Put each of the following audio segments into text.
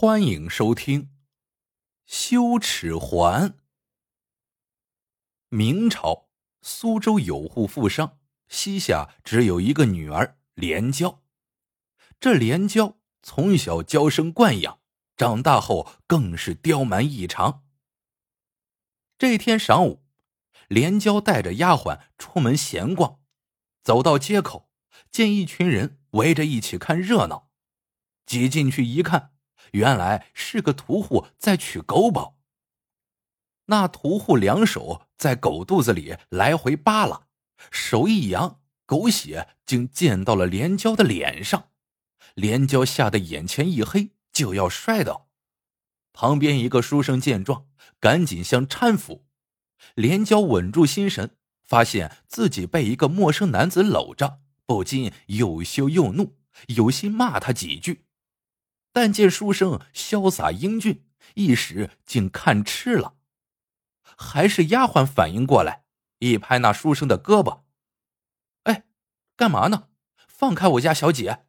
欢迎收听《羞耻环》。明朝苏州有户富商，膝下只有一个女儿连娇。这连娇从小娇生惯养，长大后更是刁蛮异常。这天晌午，连娇带着丫鬟出门闲逛，走到街口，见一群人围着一起看热闹，挤进去一看。原来是个屠户在取狗宝。那屠户两手在狗肚子里来回扒拉，手一扬，狗血竟溅到了连娇的脸上。连娇吓得眼前一黑，就要摔倒。旁边一个书生见状，赶紧向搀扶。连娇稳住心神，发现自己被一个陌生男子搂着，不禁又羞又怒，有心骂他几句。但见书生潇洒英俊，一时竟看痴了。还是丫鬟反应过来，一拍那书生的胳膊：“哎，干嘛呢？放开我家小姐！”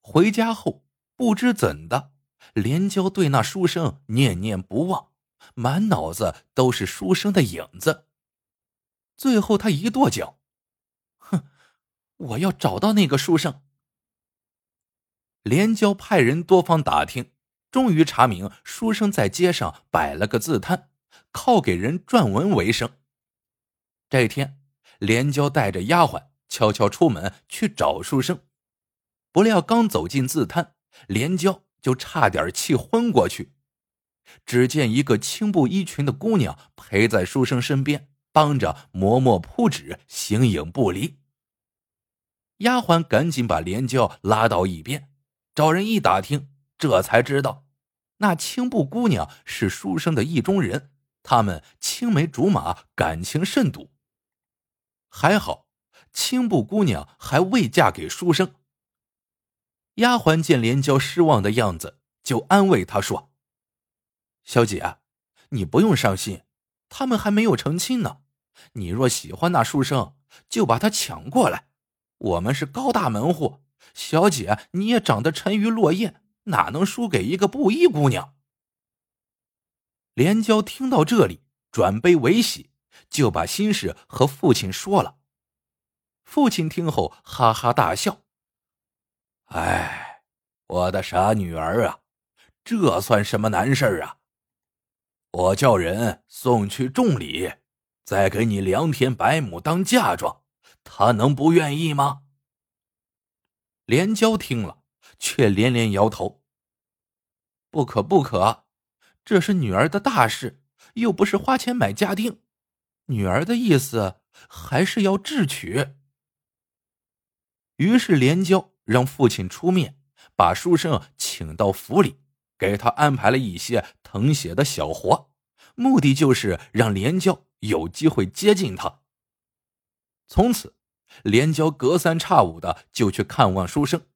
回家后，不知怎的，连娇对那书生念念不忘，满脑子都是书生的影子。最后，他一跺脚：“哼，我要找到那个书生。”连娇派人多方打听，终于查明书生在街上摆了个字摊，靠给人撰文为生。这一天，连娇带着丫鬟悄悄出门去找书生，不料刚走进字摊，连娇就差点气昏过去。只见一个青布衣裙的姑娘陪在书生身边，帮着磨墨铺纸，形影不离。丫鬟赶紧把连娇拉到一边。找人一打听，这才知道，那青布姑娘是书生的意中人，他们青梅竹马，感情甚笃。还好，青布姑娘还未嫁给书生。丫鬟见连娇失望的样子，就安慰她说：“小姐，你不用伤心，他们还没有成亲呢。你若喜欢那书生，就把他抢过来。我们是高大门户。”小姐，你也长得沉鱼落雁，哪能输给一个布衣姑娘？连娇听到这里，转悲为喜，就把心事和父亲说了。父亲听后哈哈大笑：“哎，我的傻女儿啊，这算什么难事啊？我叫人送去重礼，再给你良田百亩当嫁妆，他能不愿意吗？”连娇听了，却连连摇头：“不可，不可！这是女儿的大事，又不是花钱买家丁。女儿的意思还是要智取。”于是连娇让父亲出面，把书生请到府里，给他安排了一些誊写的小活，目的就是让连娇有机会接近他。从此。连娇隔三差五的就去看望书生，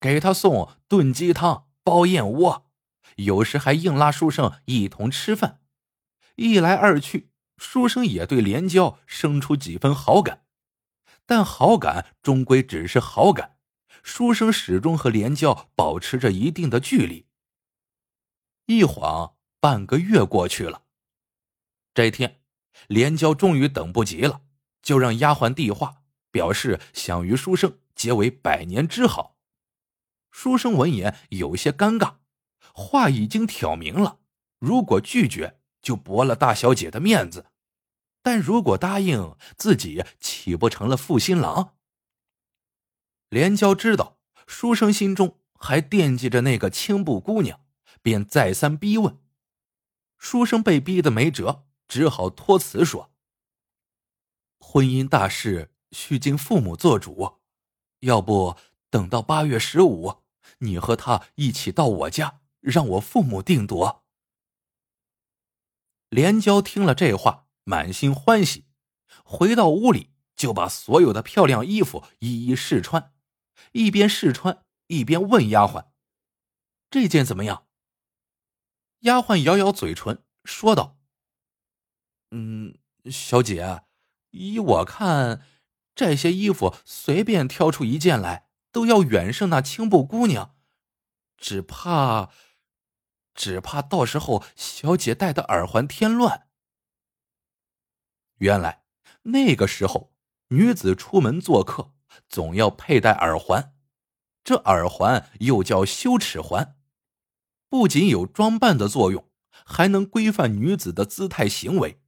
给他送炖鸡汤、包燕窝，有时还硬拉书生一同吃饭。一来二去，书生也对连娇生出几分好感，但好感终归只是好感，书生始终和连娇保持着一定的距离。一晃半个月过去了，这天，连娇终于等不及了。就让丫鬟递话，表示想与书生结为百年之好。书生闻言有些尴尬，话已经挑明了，如果拒绝就驳了大小姐的面子；但如果答应，自己岂不成了负心郎？连娇知道书生心中还惦记着那个青布姑娘，便再三逼问。书生被逼得没辙，只好托辞说。婚姻大事需经父母做主，要不等到八月十五，你和他一起到我家，让我父母定夺。连娇听了这话，满心欢喜，回到屋里就把所有的漂亮衣服一一试穿，一边试穿一边问丫鬟：“这件怎么样？”丫鬟咬咬嘴唇，说道：“嗯，小姐。”依我看，这些衣服随便挑出一件来，都要远胜那青布姑娘。只怕，只怕到时候小姐戴的耳环添乱。原来那个时候，女子出门做客总要佩戴耳环，这耳环又叫羞耻环，不仅有装扮的作用，还能规范女子的姿态行为。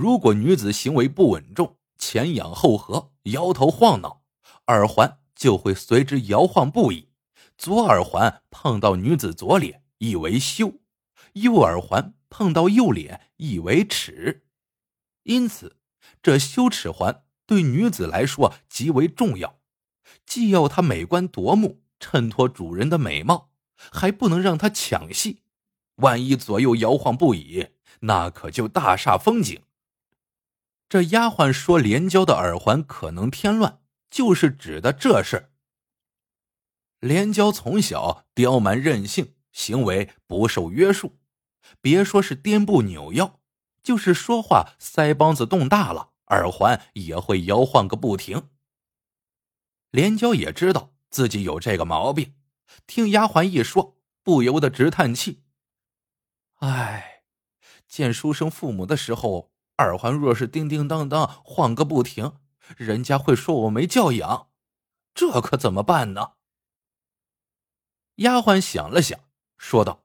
如果女子行为不稳重，前仰后合，摇头晃脑，耳环就会随之摇晃不已。左耳环碰到女子左脸，意为羞；右耳环碰到右脸，意为耻。因此，这羞耻环对女子来说极为重要，既要她美观夺目，衬托主人的美貌，还不能让她抢戏。万一左右摇晃不已，那可就大煞风景。这丫鬟说连娇的耳环可能添乱，就是指的这事。连娇从小刁蛮任性，行为不受约束，别说是颠步扭腰，就是说话腮帮子动大了，耳环也会摇晃个不停。连娇也知道自己有这个毛病，听丫鬟一说，不由得直叹气：“唉，见书生父母的时候。”耳环若是叮叮当当晃个不停，人家会说我没教养，这可怎么办呢？丫鬟想了想，说道：“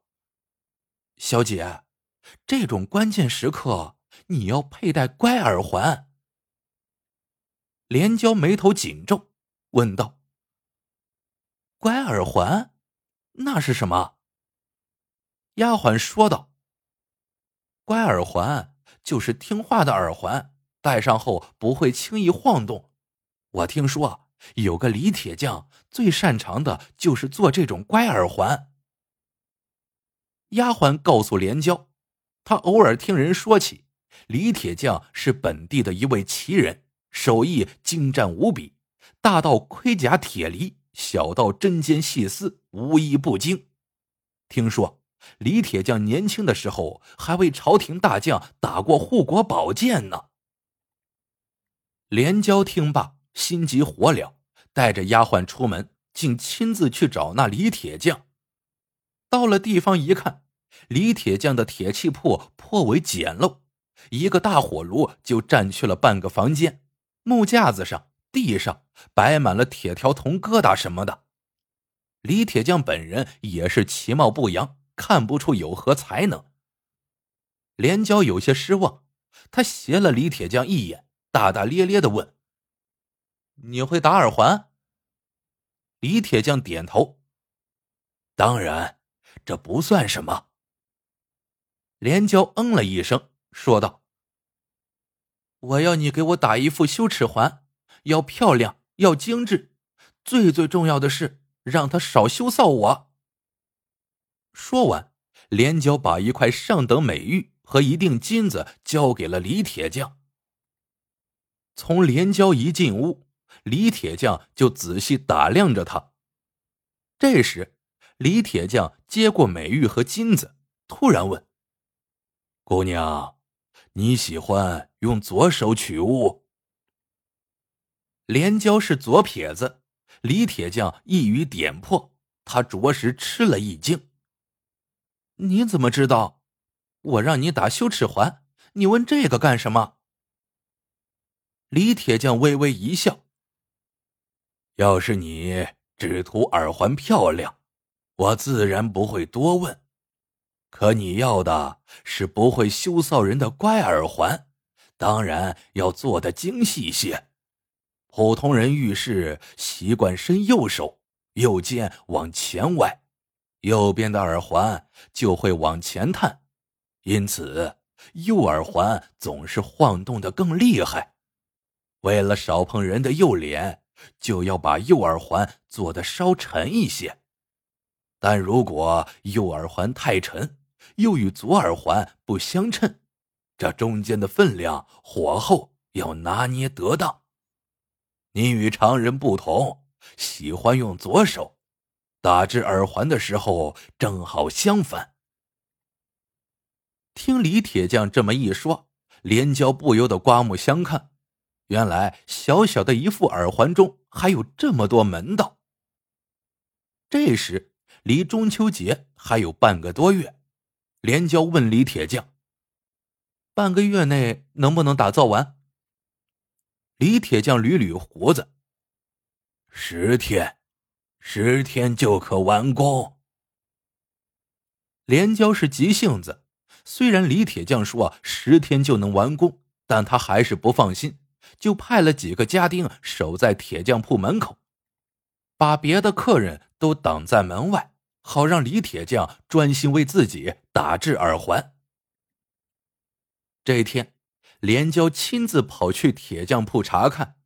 小姐，这种关键时刻，你要佩戴乖耳环。”连娇眉头紧皱，问道：“乖耳环，那是什么？”丫鬟说道：“乖耳环。”就是听话的耳环，戴上后不会轻易晃动。我听说有个李铁匠最擅长的就是做这种乖耳环。丫鬟告诉连娇，她偶尔听人说起，李铁匠是本地的一位奇人，手艺精湛无比，大到盔甲铁犁，小到针尖细丝，无一不精。听说。李铁匠年轻的时候还为朝廷大将打过护国宝剑呢。连娇听罢，心急火燎，带着丫鬟出门，竟亲自去找那李铁匠。到了地方一看，李铁匠的铁器铺颇为简陋，一个大火炉就占去了半个房间，木架子上、地上摆满了铁条、铜疙瘩什么的。李铁匠本人也是其貌不扬。看不出有何才能。连娇有些失望，他斜了李铁匠一眼，大大咧咧的问：“你会打耳环？”李铁匠点头：“当然，这不算什么。”连娇嗯了一声，说道：“我要你给我打一副羞耻环，要漂亮，要精致，最最重要的是让他少羞臊我。”说完，连娇把一块上等美玉和一锭金子交给了李铁匠。从连娇一进屋，李铁匠就仔细打量着她。这时，李铁匠接过美玉和金子，突然问：“姑娘，你喜欢用左手取物？”连娇是左撇子，李铁匠一语点破，他着实吃了一惊。你怎么知道？我让你打羞耻环，你问这个干什么？李铁匠微微一笑。要是你只图耳环漂亮，我自然不会多问。可你要的是不会羞臊人的乖耳环，当然要做的精细些。普通人遇事习惯伸右手，右肩往前歪。右边的耳环就会往前探，因此右耳环总是晃动的更厉害。为了少碰人的右脸，就要把右耳环做的稍沉一些。但如果右耳环太沉，又与左耳环不相称，这中间的分量火候要拿捏得当。你与常人不同，喜欢用左手。打制耳环的时候正好相反。听李铁匠这么一说，连娇不由得刮目相看。原来小小的一副耳环中还有这么多门道。这时，离中秋节还有半个多月，连娇问李铁匠：“半个月内能不能打造完？”李铁匠捋捋胡子：“十天，十天就可完工。”连娇是急性子，虽然李铁匠说十天就能完工，但他还是不放心，就派了几个家丁守在铁匠铺门口。把别的客人都挡在门外，好让李铁匠专心为自己打制耳环。这一天，连娇亲自跑去铁匠铺查看，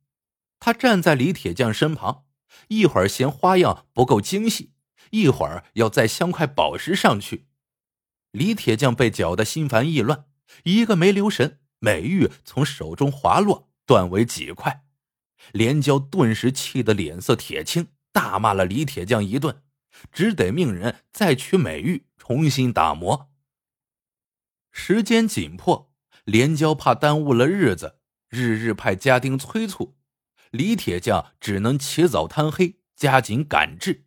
他站在李铁匠身旁，一会儿嫌花样不够精细，一会儿要再镶块宝石上去。李铁匠被搅得心烦意乱，一个没留神，美玉从手中滑落，断为几块。连娇顿时气得脸色铁青。大骂了李铁匠一顿，只得命人再取美玉重新打磨。时间紧迫，连娇怕耽误了日子，日日派家丁催促，李铁匠只能起早贪黑，加紧赶制。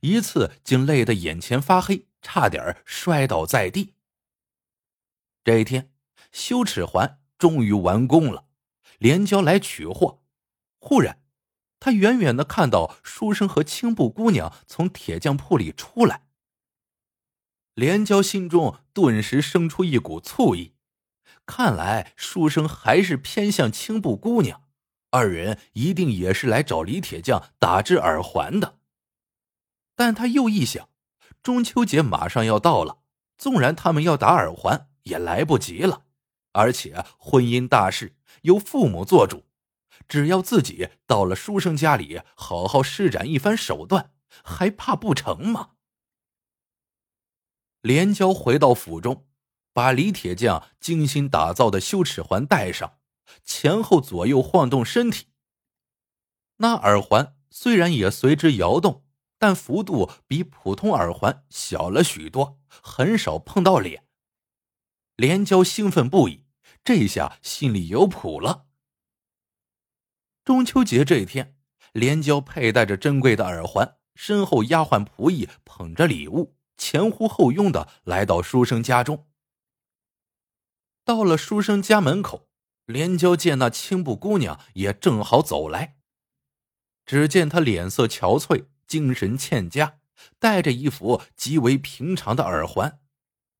一次竟累得眼前发黑，差点摔倒在地。这一天，修齿环终于完工了，连娇来取货，忽然。他远远的看到书生和青布姑娘从铁匠铺里出来，连娇心中顿时生出一股醋意。看来书生还是偏向青布姑娘，二人一定也是来找李铁匠打制耳环的。但他又一想，中秋节马上要到了，纵然他们要打耳环，也来不及了。而且婚姻大事由父母做主。只要自己到了书生家里，好好施展一番手段，还怕不成吗？连娇回到府中，把李铁匠精心打造的羞耻环戴上，前后左右晃动身体。那耳环虽然也随之摇动，但幅度比普通耳环小了许多，很少碰到脸。连娇兴奋不已，这下心里有谱了。中秋节这一天，连娇佩戴着珍贵的耳环，身后丫鬟仆役捧着礼物，前呼后拥的来到书生家中。到了书生家门口，连娇见那青布姑娘也正好走来，只见她脸色憔悴，精神欠佳，戴着一副极为平常的耳环，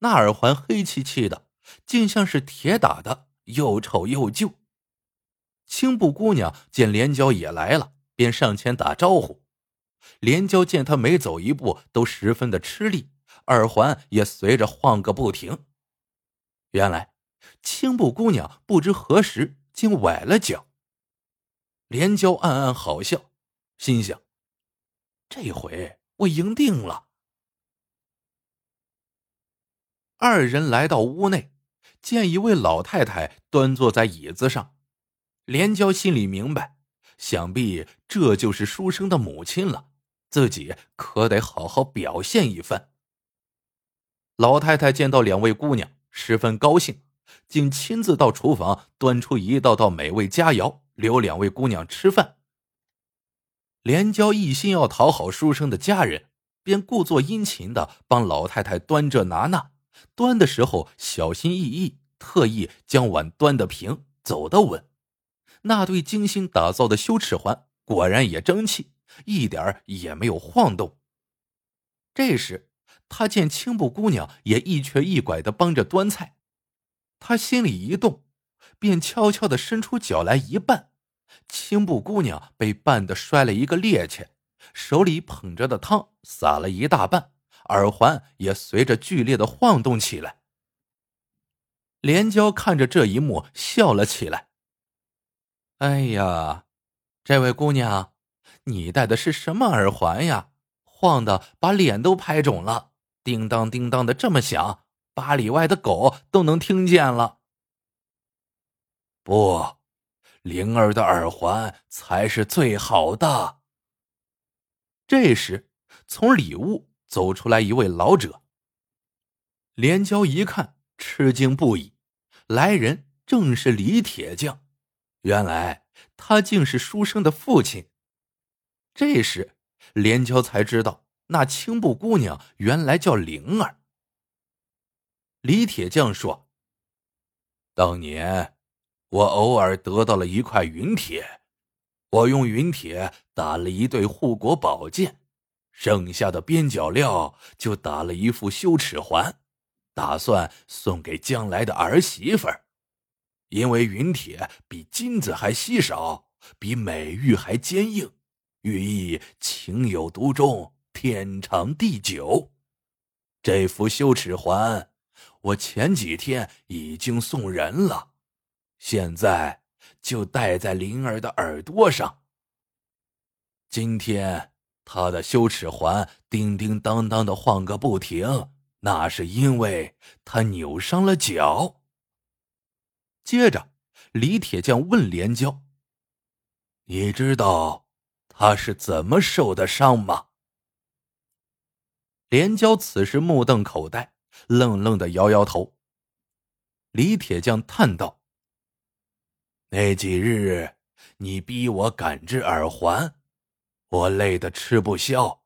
那耳环黑漆漆的，竟像是铁打的，又丑又旧。青布姑娘见连娇也来了，便上前打招呼。连娇见她每走一步都十分的吃力，耳环也随着晃个不停。原来，青布姑娘不知何时竟崴了脚。连娇暗暗好笑，心想：这回我赢定了。二人来到屋内，见一位老太太端坐在椅子上。连娇心里明白，想必这就是书生的母亲了，自己可得好好表现一番。老太太见到两位姑娘，十分高兴，竟亲自到厨房端出一道道美味佳肴，留两位姑娘吃饭。连娇一心要讨好书生的家人，便故作殷勤的帮老太太端这拿那，端的时候小心翼翼，特意将碗端得平，走得稳。那对精心打造的羞耻环果然也争气，一点也没有晃动。这时，他见青布姑娘也一瘸一拐的帮着端菜，他心里一动，便悄悄的伸出脚来一绊，青布姑娘被绊得摔了一个趔趄，手里捧着的汤洒了一大半，耳环也随着剧烈的晃动起来。连娇看着这一幕，笑了起来。哎呀，这位姑娘，你戴的是什么耳环呀？晃的把脸都拍肿了，叮当叮当的这么响，八里外的狗都能听见了。不，灵儿的耳环才是最好的。这时，从里屋走出来一位老者。连娇一看，吃惊不已，来人正是李铁匠。原来他竟是书生的父亲。这时，连娇才知道那青布姑娘原来叫灵儿。李铁匠说：“当年我偶尔得到了一块云铁，我用云铁打了一对护国宝剑，剩下的边角料就打了一副羞耻环，打算送给将来的儿媳妇儿。因为云铁比金子还稀少，比美玉还坚硬，寓意情有独钟。”天长地久，这副羞耻环，我前几天已经送人了，现在就戴在灵儿的耳朵上。今天他的羞耻环叮叮当当的晃个不停，那是因为他扭伤了脚。接着，李铁匠问连娇：“你知道他是怎么受的伤吗？”连娇此时目瞪口呆，愣愣的摇摇头。李铁匠叹道：“那几日你逼我赶制耳环，我累得吃不消。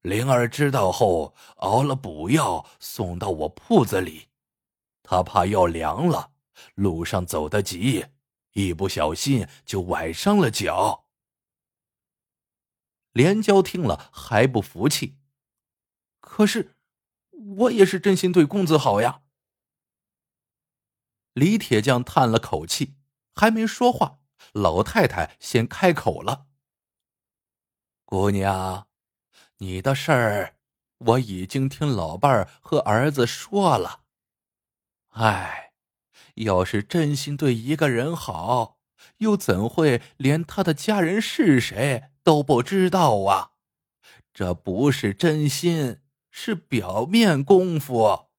灵儿知道后，熬了补药送到我铺子里。他怕药凉了，路上走得急，一不小心就崴伤了脚。”连娇听了还不服气。可是，我也是真心对公子好呀。李铁匠叹了口气，还没说话，老太太先开口了：“姑娘，你的事儿我已经听老伴儿和儿子说了。哎，要是真心对一个人好，又怎会连他的家人是谁都不知道啊？这不是真心。”是表面功夫，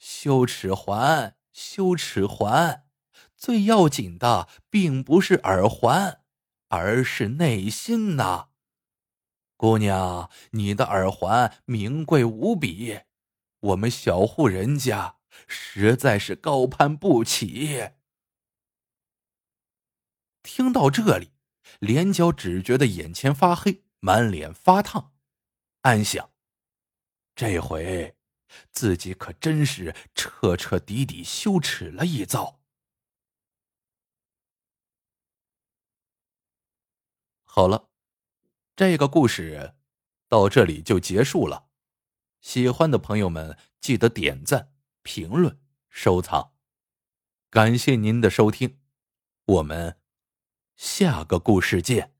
羞耻环，羞耻环，最要紧的并不是耳环，而是内心呐。姑娘，你的耳环名贵无比，我们小户人家实在是高攀不起。听到这里，连娇只觉得眼前发黑，满脸发烫，暗想。这回，自己可真是彻彻底底羞耻了一遭。好了，这个故事到这里就结束了。喜欢的朋友们记得点赞、评论、收藏，感谢您的收听，我们下个故事见。